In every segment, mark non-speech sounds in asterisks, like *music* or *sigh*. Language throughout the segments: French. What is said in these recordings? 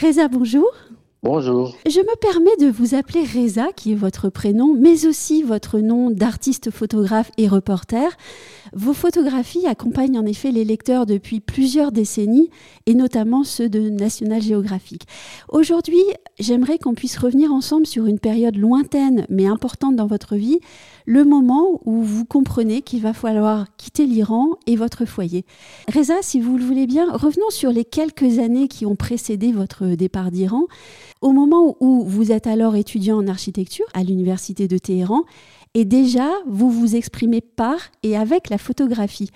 Reza, bonjour. Bonjour. Je me permets de vous appeler Reza, qui est votre prénom, mais aussi votre nom d'artiste photographe et reporter. Vos photographies accompagnent en effet les lecteurs depuis plusieurs décennies, et notamment ceux de National Geographic. Aujourd'hui, j'aimerais qu'on puisse revenir ensemble sur une période lointaine mais importante dans votre vie, le moment où vous comprenez qu'il va falloir quitter l'Iran et votre foyer. Reza, si vous le voulez bien, revenons sur les quelques années qui ont précédé votre départ d'Iran. Au moment où vous êtes alors étudiant en architecture à l'université de Téhéran, et déjà, vous vous exprimez par et avec la photographie,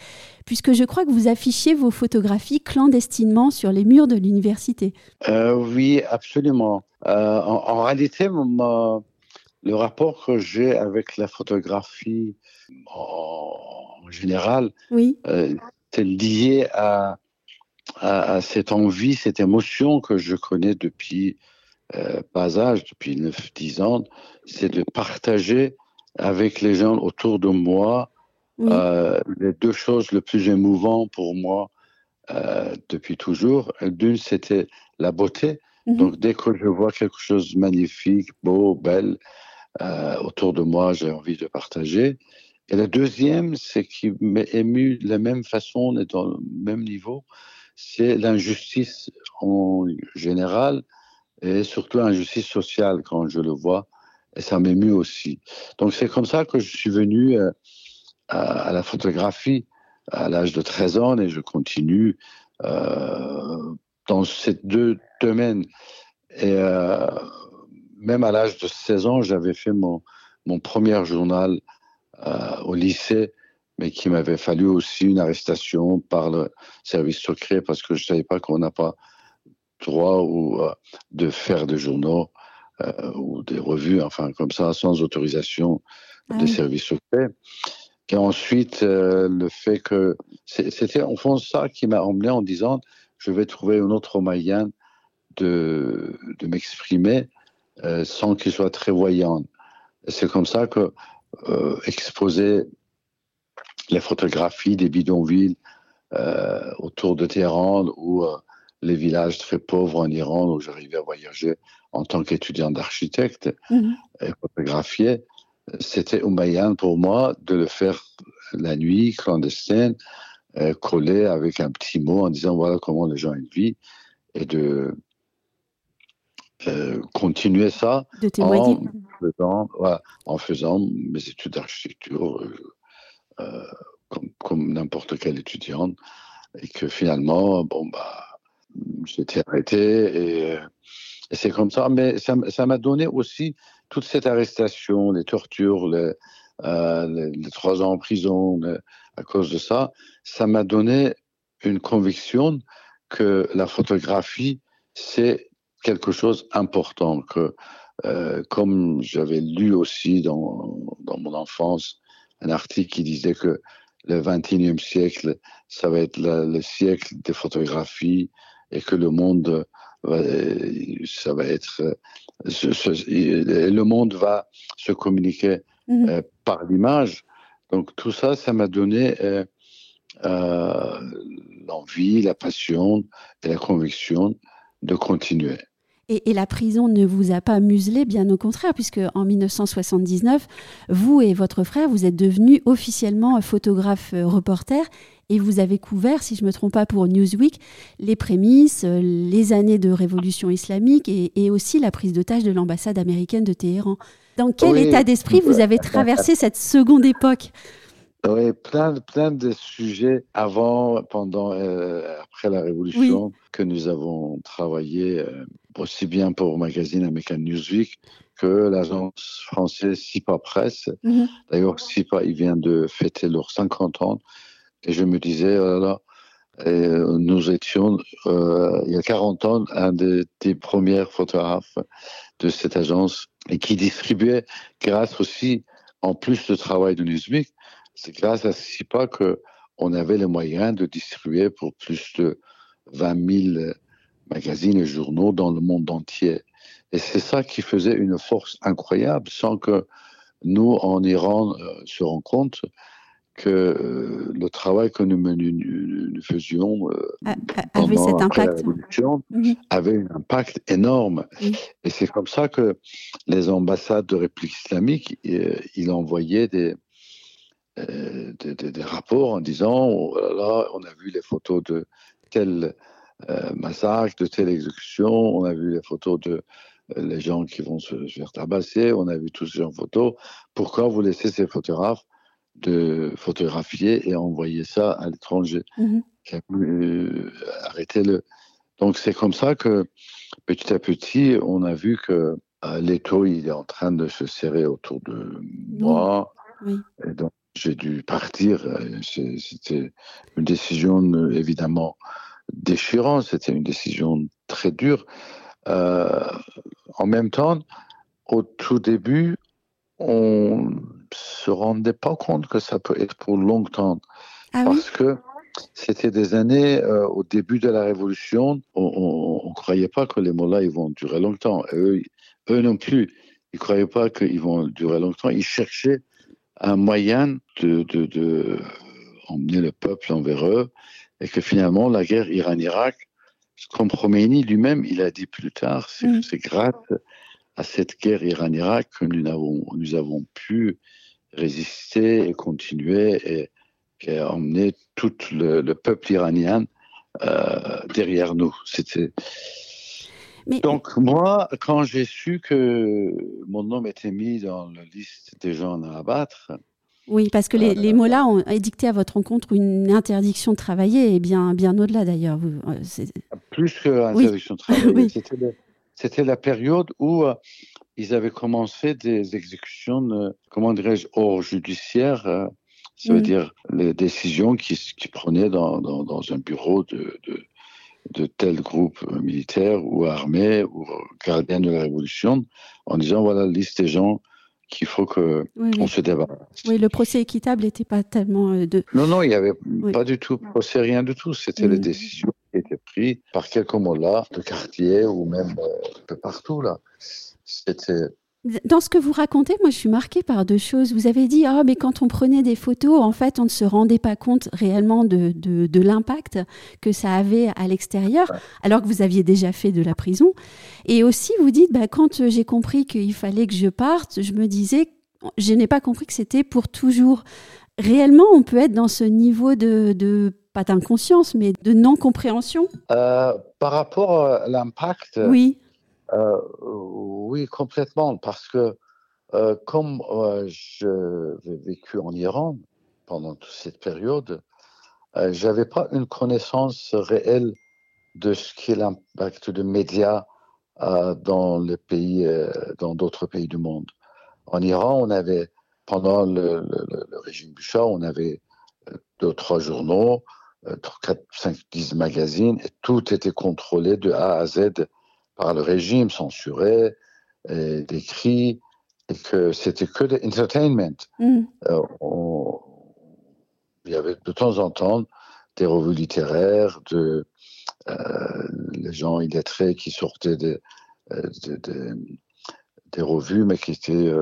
puisque je crois que vous affichiez vos photographies clandestinement sur les murs de l'université. Euh, oui, absolument. Euh, en, réalité, le rapport que j'ai avec la photographie en, général, oui. Euh, c'est lié à, à, cette envie, cette émotion que je connais depuis euh, pas âge, depuis 9-10 ans, c'est de partager avec les gens autour de moi euh, les deux choses les plus émouvantes pour moi euh, depuis toujours. D'une, c'était la beauté. Mhm. Donc, dès que je vois quelque chose de magnifique, beau, belle, autour de moi, j'ai envie de partager. Et la deuxième, c'est qui m'est ému de la même façon et dans le même niveau, c'est l'injustice en général et surtout l'injustice sociale quand je le vois. Et ça m'émue aussi. Donc c'est comme ça que je suis venu euh, à, la photographie à l'âge de 13 ans et je continue euh, dans ces deux domaines. Euh, même à l'âge de 16 ans, j'avais fait mon, mon premier journal au lycée, mais qui m'avait fallu aussi une arrestation par le service secret parce que je ne savais pas qu'on n'a pas droit ou, euh, de faire des journaux euh, ou des revues, enfin comme ça, sans autorisation ah des services secrets. Et ensuite, euh, le fait que c'était en fond ça qui m'a emmené en disant je vais trouver un autre moyen de, de m'exprimer sans qu'il soit très voyant. C'est comme ça que exposer les photographies des bidonvilles autour de Téhéran ou les villages très pauvres en Iran où j'arrivais à voyager en tant qu'étudiant d'architecte mhm. et photographier. C'était un pour moi de le faire la nuit, clandestine, euh, collé avec un petit mot en disant voilà comment les gens vivent et de euh, continuer ça en faisant, en faisant mes études d'architecture euh, comme, comme n'importe quel étudiant et que finalement, bon, bah, j'étais arrêté et, c'est comme ça. Mais ça m'a donné aussi toute cette arrestation, les tortures, les, euh, les, trois ans en prison à cause de ça. Ça m'a donné une conviction que la photographie, c'est quelque chose d'important. Que, euh, comme j'avais lu aussi dans, dans mon enfance un article qui disait que le 21e siècle, ça va être le siècle des photographies, et que le monde, ça va être, le monde va se communiquer mhm. euh, par l'image. Donc tout ça, ça m'a donné euh, euh, l'envie, la passion et la conviction de continuer. Et, la prison ne vous a pas muselé, bien au contraire, puisque en 1979, vous et votre frère, vous êtes devenus officiellement photographe reporter et vous avez couvert, si je ne me trompe pas pour Newsweek, les prémices, euh, les années de révolution islamique et, aussi la prise d'otage de l'ambassade américaine de Téhéran. Dans quel état d'esprit vous avez traversé cette seconde époque? Oui, plein, plein de sujets avant, pendant, euh, après la Révolution que nous avons travaillé euh, aussi bien pour le magazine American Newsweek que l'agence française SIPA Presse. Mhm. D'ailleurs, SIPA, il vient de fêter leurs 50 ans et je me disais, oh nous étions, euh, il y a 40 ans, un des, premiers photographes de cette agence et qui distribuait, grâce aussi, en plus de travail de Newsweek, c'est grâce à SIPA qu'on avait les moyens de distribuer pour plus de 20 000 magazines et journaux dans le monde entier. Et c'est ça qui faisait une force incroyable, sans que nous, en Iran, euh, se rendons compte que euh, le travail que nous, nous, faisions euh, avait cet impact. Mhm. avait un impact énorme. Et c'est comme ça que les ambassades de République islamique, euh, ils envoyaient des, des, rapports en disant oh là, on a vu les photos de tel massacre, de telle exécution, on a vu les photos de les gens qui vont se faire tabasser, on a vu tous ces gens photos. Pourquoi vous laissez ces photographes de photographier et envoyer ça à l'étranger? Mhm. Euh, le. Donc c'est comme ça que petit à petit, on a vu que euh, l'étau il est en train de se serrer autour de moi. Et donc j'ai dû partir. Euh, c'était une décision évidemment déchirante. C'était une décision très dure. en même temps, au tout début, on se rendait pas compte que ça peut être pour longtemps. Ah parce que c'était des années euh, au début de la Révolution, on ne croyait pas que les mots-là ils vont durer longtemps. eux, eux non plus, ils ne croyaient pas qu'ils vont durer longtemps. Ils cherchaient un moyen de, de, de, emmener le peuple envers eux et que finalement la guerre Iran-Irak, comme Khomeini lui-même, il a dit plus tard, c'est mm. grâce à cette guerre Iran-Irak que nous avons, nous avons pu résister et continuer et, et emmener tout le, peuple iranien euh, derrière nous. C'était. Donc moi, quand j'ai su que mon nom était mis dans la liste des gens à abattre, oui, parce que les, les euh, mots-là ont édicté à votre rencontre une interdiction de travailler, et bien, bien au-delà d'ailleurs. Euh, Plus que l'interdiction de travailler. *laughs* C'était la période où ils avaient commencé des exécutions, euh, comment dirais-je, hors judiciaire. Euh, ça veut mm. dire les décisions qui, qui prenaient dans, dans, dans, un bureau de, de, de, tel groupe militaire ou armé ou gardien de la Révolution en disant voilà la liste des gens qu'il faut qu'on on se débarrasse. Oui, le procès équitable n'était pas tellement euh, de... Non, non, il n'y avait pas du tout procès, rien du tout. C'était les décisions qui étaient prises par quelques mots-là, de quartier ou même un peu partout. là. Dans ce que vous racontez, moi je suis marquée par deux choses. Vous avez dit, ah, mais quand on prenait des photos, en fait, on ne se rendait pas compte réellement de, de, l'impact que ça avait à l'extérieur, alors que vous aviez déjà fait de la prison. Et aussi, vous dites, bah, quand j'ai compris qu'il fallait que je parte, je me disais, je n'ai pas compris que c'était pour toujours. Réellement, on peut être dans ce niveau de, de pas d'inconscience, mais de non-compréhension? Euh, Par rapport à l'impact, oui. Euh, oui, complètement, parce que euh, comme euh, j'ai vécu en Iran pendant toute cette période, j'avais pas une connaissance réelle de ce qu'est l'impact des médias dans les pays, dans d'autres pays du monde. En Iran, on avait pendant le, régime Shah, on avait deux, trois journaux, quatre, cinq, dix magazines, et tout était contrôlé de A à Z par le régime censuré, et décrit, et que c'était que de entertainment. Mm. Euh, il y avait de temps en temps des revues littéraires, de, euh, les gens illettrés qui sortaient des, euh, des revues, mais qui étaient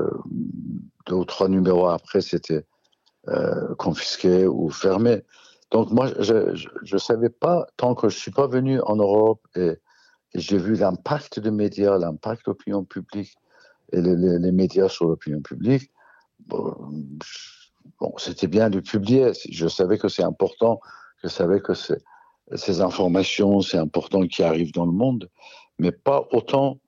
deux ou trois numéros après, c'était confisqué ou fermé. Donc moi, je ne savais pas, tant que je ne suis pas venu en Europe et j'ai vu l'impact des médias, l'impact de l'opinion publique et les, médias sur l'opinion publique. Bon, c'était bien de publier. Je savais que c'est important. Je savais que ces informations, c'est important qui arrivent dans le monde, mais pas autant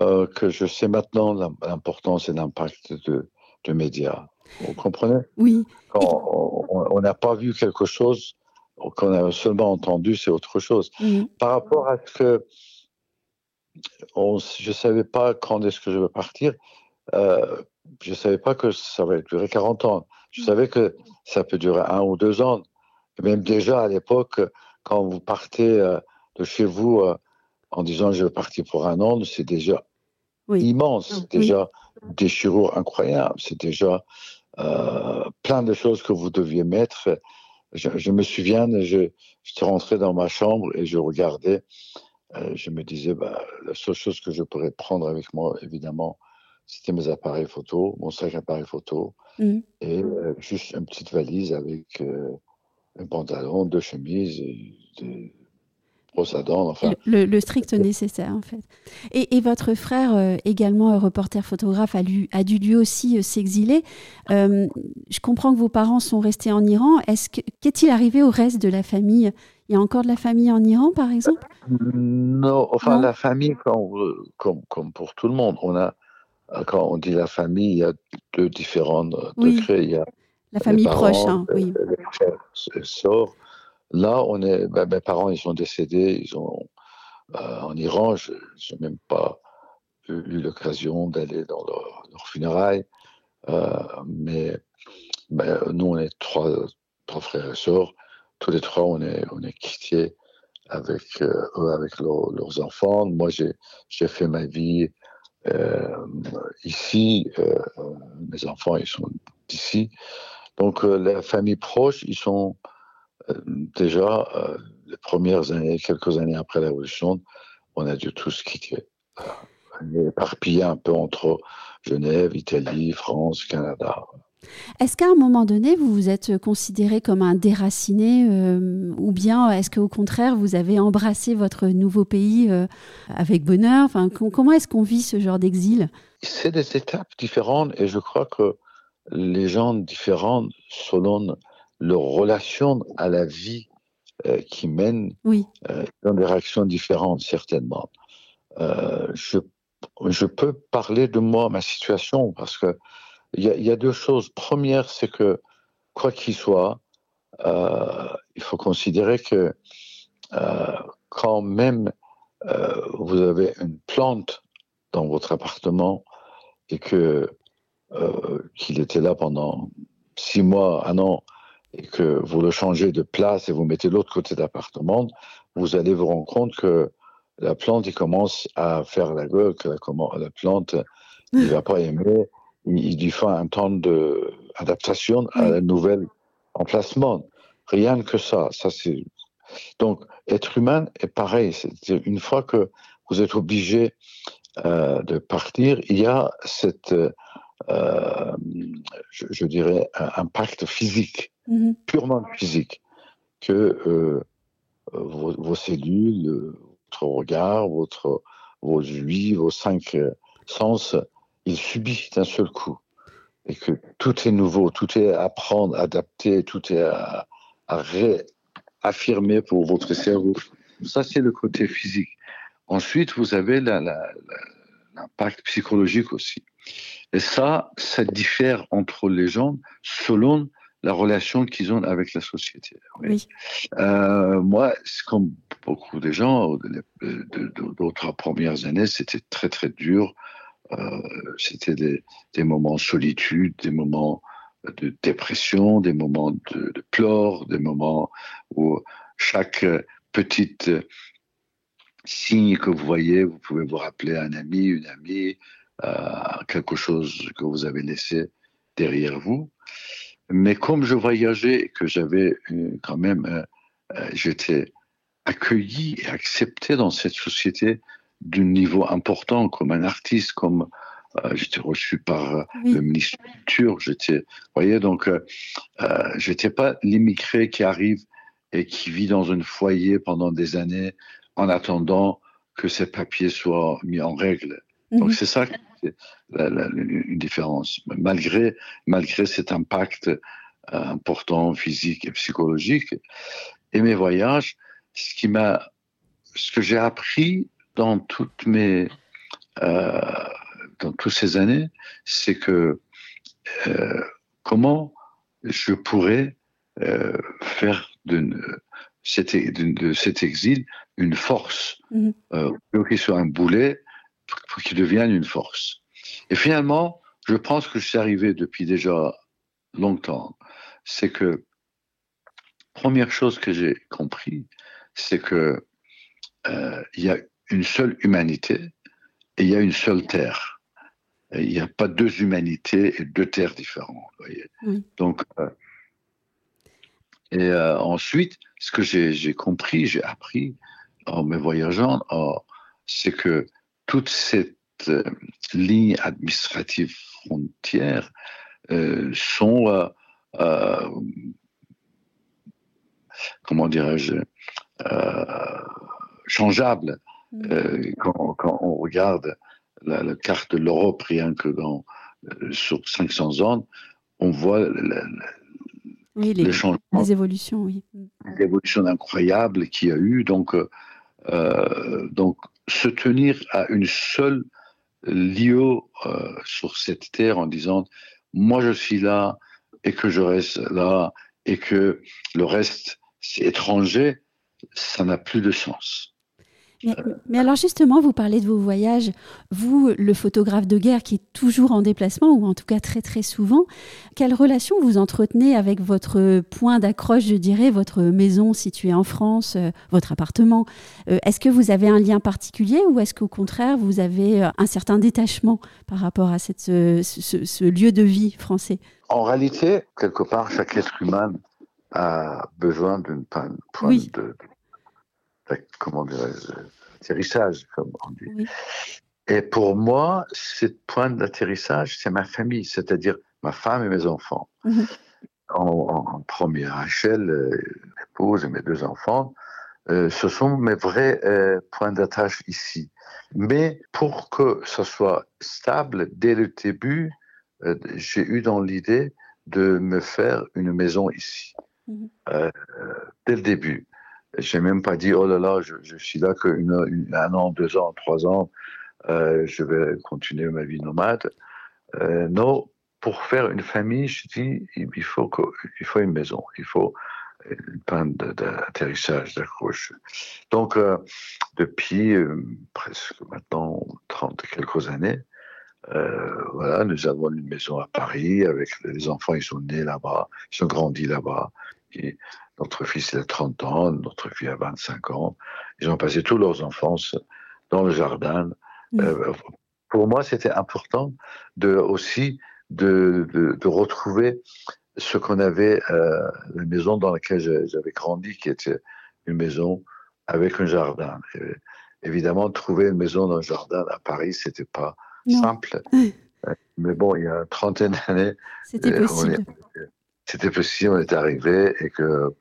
euh, que je sais maintenant l'importance et l'impact de, de médias. Vous comprenez? Oui. Quand on n'a pas vu quelque chose, qu'on a seulement entendu, c'est autre chose. Par rapport à ce que je ne savais pas quand est-ce que je vais partir. Euh, je ne savais pas que ça va durer 40 ans. Je mm. savais que ça peut durer un ou deux ans. même déjà à l'époque, quand vous partez euh, de chez vous euh, en disant je vais partir pour un an, c'est déjà immense. C'est déjà des chirurgies incroyables. C'est déjà plein de choses que vous deviez mettre. Je, me souviens, je, suis rentré dans ma chambre et je regardais je me disais, bah, la seule chose que je pourrais prendre avec moi, évidemment, c'était mes appareils photo, mon sac appareil photo, mm. et juste une petite valise avec un pantalon, deux chemises, et des Enfin. Le, strict nécessaire, en fait. Et, votre frère, euh, également reporter photographe, a, a dû lui aussi euh, s'exiler. Euh, je comprends que vos parents sont restés en Iran. Est-ce que, qu'est-il arrivé au reste de la famille? Il y a encore de la famille en Iran, par exemple? Non, enfin, la famille, comme, comme, pour tout le monde, on a, quand on dit la famille, il y a deux différents degrés. Il y a la famille proche, hein, oui. Les frères et sœurs Là, on est, ben, mes parents, ils sont décédés, ils ont, euh, en Iran, je n'ai même pas eu, l'occasion d'aller dans leurs funérailles. Euh, mais ben, nous, on est trois, trois, frères et sœurs. Tous les trois, on est, on est quittés avec euh, eux, avec leurs enfants. Moi, j'ai fait ma vie ici. mes enfants, ils sont d'ici. Donc, la famille proche, ils sont euh, déjà, euh, les premières années, quelques années après la Révolution, on a dû tous quitter. On est éparpillé un peu entre Genève, Italie, France, Canada. Est-ce qu'à un moment donné, vous vous êtes considéré comme un déraciné euh, ou bien est-ce qu'au contraire, vous avez embrassé votre nouveau pays avec bonheur? Enfin, Comment est-ce qu'on vit ce genre d'exil? C'est des étapes différentes et je crois que les gens différents, selon leur relation à la vie euh, qui mène oui. euh, dans des réactions différentes, certainement. Euh, je, je, peux parler de moi, ma situation, parce que il y, a deux choses. Première, c'est que, quoi qu'il soit, euh, il faut considérer que euh, quand même vous avez une plante dans votre appartement et que qu'il était là pendant six mois, un an, et que vous le changez de place et vous mettez l'autre côté d'appartement, vous allez vous rendre compte que la plante, il commence à faire la gueule, que la, la plante, il va pas aimer, il, lui faut un temps d'adaptation à la nouvelle emplacement. Rien que ça. ça c'est... Donc, être humain est pareil. C'est une fois que vous êtes obligé euh, de partir, il y a cette, euh, je, je, dirais, un impact physique Mhm. purement physique, que euh, vos, cellules, votre regard, votre, vos huit, vos cinq sens, ils subissent d'un seul coup. Et que tout est nouveau, tout est à prendre, adapté, tout est à, réaffirmer pour votre cerveau. Ça, c'est le côté physique. Ensuite, vous avez l'impact psychologique aussi. Et ça, ça diffère entre les gens selon la relation qu'ils ont avec la société. Oui. Euh, moi, comme beaucoup de gens, d'autres premières années, c'était très très dur. Euh, c'était des, moments de solitude, des moments de dépression, des moments de, pleurs, des moments où chaque petite signe que vous voyez, vous pouvez vous rappeler un ami, une amie, quelque chose que vous avez laissé derrière vous. Mais comme je voyageais, que j'avais euh, quand même, euh, j'étais accueilli et accepté dans cette société d'un niveau important, comme un artiste, comme j'étais reçu par le ministre de la Culture. J'étais, voyez, donc, euh, j'étais pas l'immigré qui arrive et qui vit dans un foyer pendant des années en attendant que ses papiers soient mis en règle. Donc, mhm. c'est ça une différence. Malgré, malgré cet impact euh, important physique et psychologique, et mes voyages, ce qui m'a, ce que j'ai appris dans toutes mes, euh, dans toutes ces années, c'est que euh, comment je pourrais faire de cet, de cet exil une force, mmh. qu'il soit un boulet, pour qu'il devienne une force. Et finalement, je pense que je suis arrivé depuis déjà longtemps. C'est que, première chose que j'ai compris, c'est que euh, il y a une seule humanité et il y a une seule terre. il n'y a pas deux humanités et deux terres différentes. Voyez Donc, euh, et euh, ensuite, ce que j'ai compris, j'ai appris en me voyageant, c'est que toute cette cette ligne administrative frontière sont comment dirais-je, changeables. Mm. Quand, quand, on regarde la, carte de l'Europe, rien que dans, sur 500 ans, on voit oui, les, les, évolutions, oui. Les évolutions incroyables qu'il y a eu. Donc, euh, donc, se tenir à une seule lieu euh, sur cette terre en disant moi je suis là et que je reste là et que le reste c'est étranger, ça n'a plus de sens. Mais, alors justement, vous parlez de vos voyages. Vous, le photographe de guerre qui est toujours en déplacement, ou en tout cas très très souvent, quelle relation vous entretenez avec votre point d'accroche, je dirais, votre maison située en France, euh, votre appartement? Euh, Est-ce que vous avez un lien particulier ou est-ce qu'au contraire, vous avez euh, un certain détachement par rapport à cette, ce, lieu de vie français? En réalité, quelque part, chaque être humain a besoin d'une point de comment dirais-je, atterrissage, comme on dit. Et pour moi, ce point d'atterrissage, c'est ma famille, c'est-à-dire ma femme et mes enfants. Mhm. en, première échelle, euh, épouse et mes deux enfants, euh, ce sont mes vrais euh, points d'attache ici. Mais pour que ce soit stable dès le début, j'ai eu dans l'idée de me faire une maison ici, mhm. dès le début. J'ai même pas dit, oh là là, je, suis là qu'un an, deux ans, trois ans, euh, je vais continuer ma vie nomade. Euh, non, pour faire une famille, je dis, il faut, il faut une maison, il faut une panne d'atterrissage, d'accroche. Donc, euh, depuis presque maintenant 30 quelques années, voilà, nous avons une maison à Paris avec les enfants, ils sont nés là-bas, ils sont grandis là-bas. Notre fils a 30 ans, notre fille a 25 ans. Ils ont passé toute leur enfance dans le jardin. Mm. Euh, pour moi, c'était important de, aussi de, de, retrouver ce qu'on avait, euh, la maison dans laquelle j'avais grandi, qui était une maison avec un jardin. évidemment, trouver une maison dans un jardin à Paris, c'était pas simple. *laughs* Mais bon, il y a une trentaine d'années, c'était euh, possible c'était possible, on est arrivé et que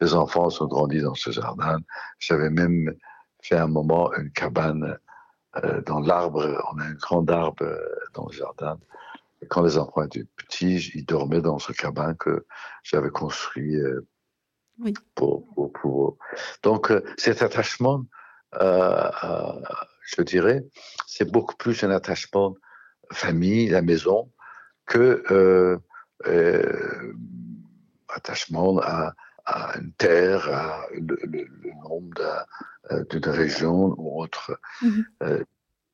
les enfants sont grandis dans ce jardin. J'avais même fait un moment une cabane euh, dans l'arbre. On a un grand arbre euh, dans le jardin. Et quand les enfants étaient petits, ils dormaient dans ce cabane que j'avais construit euh, oui. pour, pour, pour, Donc cet attachement, je dirais, c'est beaucoup plus un attachement famille, la maison, que euh, attachement à, une terre, à le, nombre euh, d'une région ou autre. Mhm. Euh,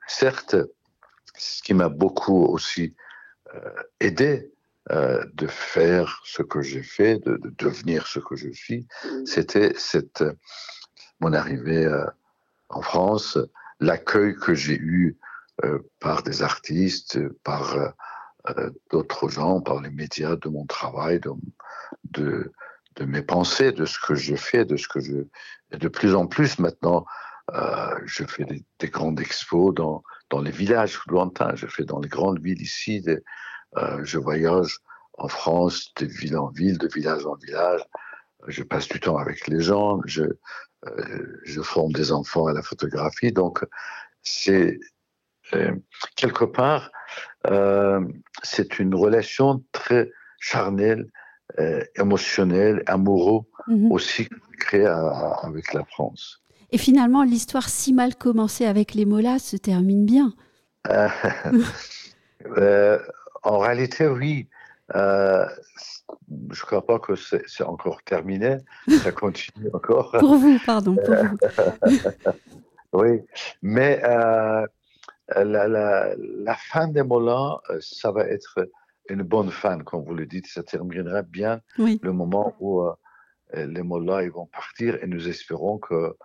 certes, ce qui m'a beaucoup aussi aidé de faire ce que j'ai fait, de, devenir ce que je suis, c'était cette, mon arrivée en France, l'accueil que j'ai eu par des artistes, par euh, d'autres gens, par les médias, de mon travail, de, de, mes pensées, de ce que je fais, de ce que je. Et de plus en plus maintenant, euh, je fais des, des, grandes expos dans, dans les villages lointains, je fais dans les grandes villes ici, euh, je voyage en France, de ville en ville, de village en village, je passe du temps avec les gens, je, euh, je forme des enfants à la photographie, donc c'est euh, quelque part, euh, c'est une relation très charnelle, euh, émotionnelle, amoureuse mhm. aussi créée avec la France. Et finalement, l'histoire si mal commencée avec les Molas se termine bien. *laughs* en réalité, oui. je ne crois pas que c'est encore terminé. Ça continue encore. *laughs* pour vous, pardon. Pour vous. *laughs* oui, mais euh, la, la, fin des Moulins, euh, ça va être une bonne fin, comme vous le dites. Ça terminera bien le moment où euh, les Mollahs ils vont partir et nous espérons que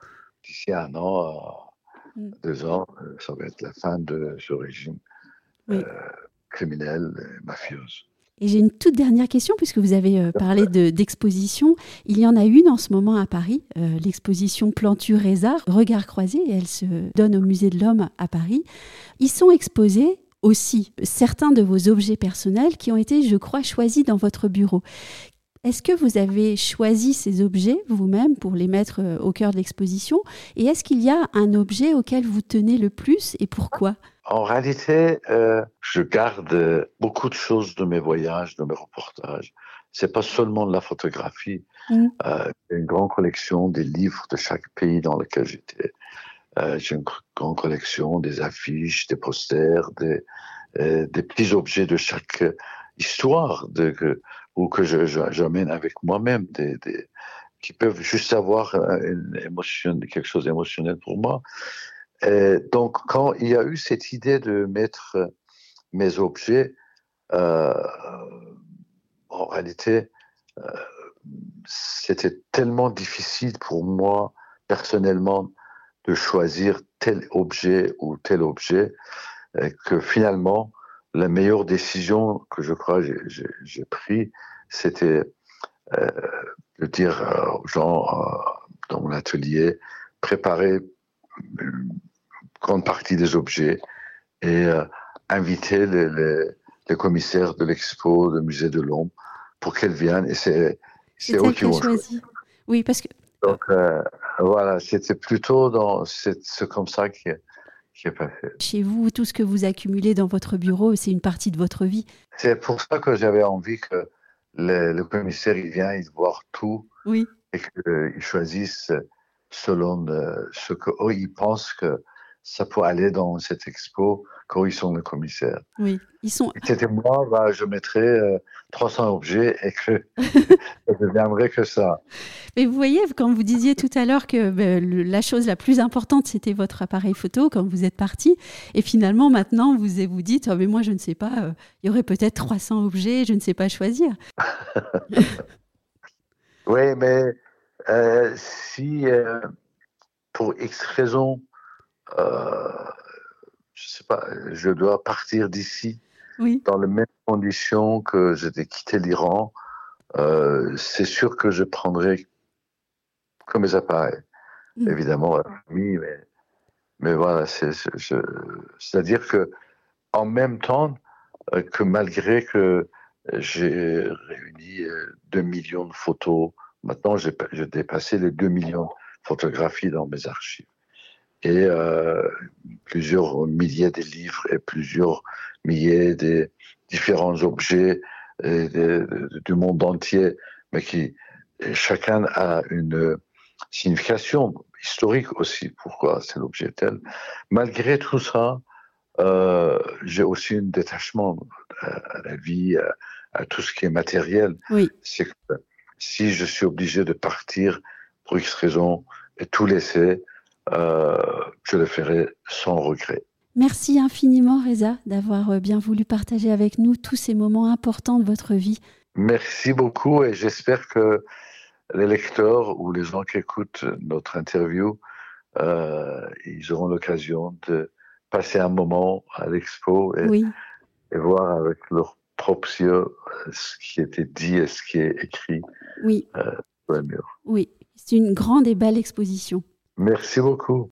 d'ici un an, mm. deux ans, ça va être la fin de ce régime criminel, mafieux. Et j'ai une toute dernière question, puisque vous avez euh, parlé d'exposition. Il y en a une en ce moment à Paris, euh, l'exposition Plantu Reza, Regard croisé, et elle se donne au Musée de l'Homme à Paris. Ils sont exposés aussi certains de vos objets personnels qui ont été, je crois, choisis dans votre bureau. Est-ce que vous avez choisi ces objets vous-même pour les mettre euh, au cœur de l'exposition? Et est-ce qu'il y a un objet auquel vous tenez le plus et pourquoi? En réalité, euh, je garde beaucoup de choses de mes voyages, de mes reportages. C'est pas seulement de la photographie. Mm. Euh, j'ai une grande collection des livres de chaque pays dans lequel j'étais. Euh, j'ai une grande collection des affiches, des posters, des, euh, des petits objets de chaque histoire de, que, ou que j'amène avec moi-même, des, des, qui peuvent juste avoir une émotion, quelque chose d'émotionnel pour moi. Et donc, quand il y a eu cette idée de mettre mes objets, euh, en réalité, euh, c'était tellement difficile pour moi, personnellement, de choisir tel objet ou tel objet, euh, que finalement, la meilleure décision que je crois j'ai prise, c'était euh, de dire aux gens dans mon atelier, préparer grande partie des objets et euh, inviter les, les, commissaires de l'expo, du musée de l'Homme, pour qu'elles viennent. Et c'est eux qui ont choisi. Oui, parce que. Donc euh, voilà, c'était plutôt dans c'est comme ça passé. Chez vous, tout ce que vous accumulez dans votre bureau, c'est une partie de votre vie. C'est pour ça que j'avais envie que le, commissaire il vienne, il voit tout oui. et qu'il choisisse selon euh, ce qu'eux ils pensent que ça peut aller dans cette expo quand ils sont le commissaire. Oui, ils sont. C'était moi, bah, je mettrais 300 euh, objets et que *laughs* ça deviendrait que ça. Mais vous voyez, quand vous disiez tout à l'heure que ben, la chose la plus importante, c'était votre appareil photo quand vous êtes parti, et finalement maintenant vous vous dites, oh, mais moi je ne sais pas, euh, il y aurait peut-être 300 objets, je ne sais pas choisir. *laughs* oui, mais euh, si pour X raisons, euh, je sais pas, je dois partir d'ici dans les mêmes conditions que j'étais quitté l'Iran, euh, c'est sûr que je prendrai comme mes appareils. Mm. Évidemment, oui, mais, mais voilà, c'est-à-dire que en même temps euh, que malgré que j'ai réuni 2 millions de photos, maintenant j'ai dépassé les 2 millions de photographies dans mes archives et euh, plusieurs milliers de livres et plusieurs milliers de différents objets du monde entier, mais qui chacun a une signification historique aussi, pourquoi c'est l'objet tel? Malgré tout ça, euh, j'ai aussi un détachement à, la vie, à, tout ce qui est matériel. Oui. C'est que si je suis obligé de partir pour X raison et tout laisser, euh, je le ferai sans regret. Merci infiniment, Reza, d'avoir euh, bien voulu partager avec nous tous ces moments importants de votre vie. Merci beaucoup et j'espère que les lecteurs ou les gens qui écoutent notre interview, euh, ils auront l'occasion de passer un moment à l'expo et, et, voir avec leurs propres yeux ce qui était dit et ce qui est écrit oui. sur le mur. Oui, c'est une grande et belle exposition. Merci beaucoup.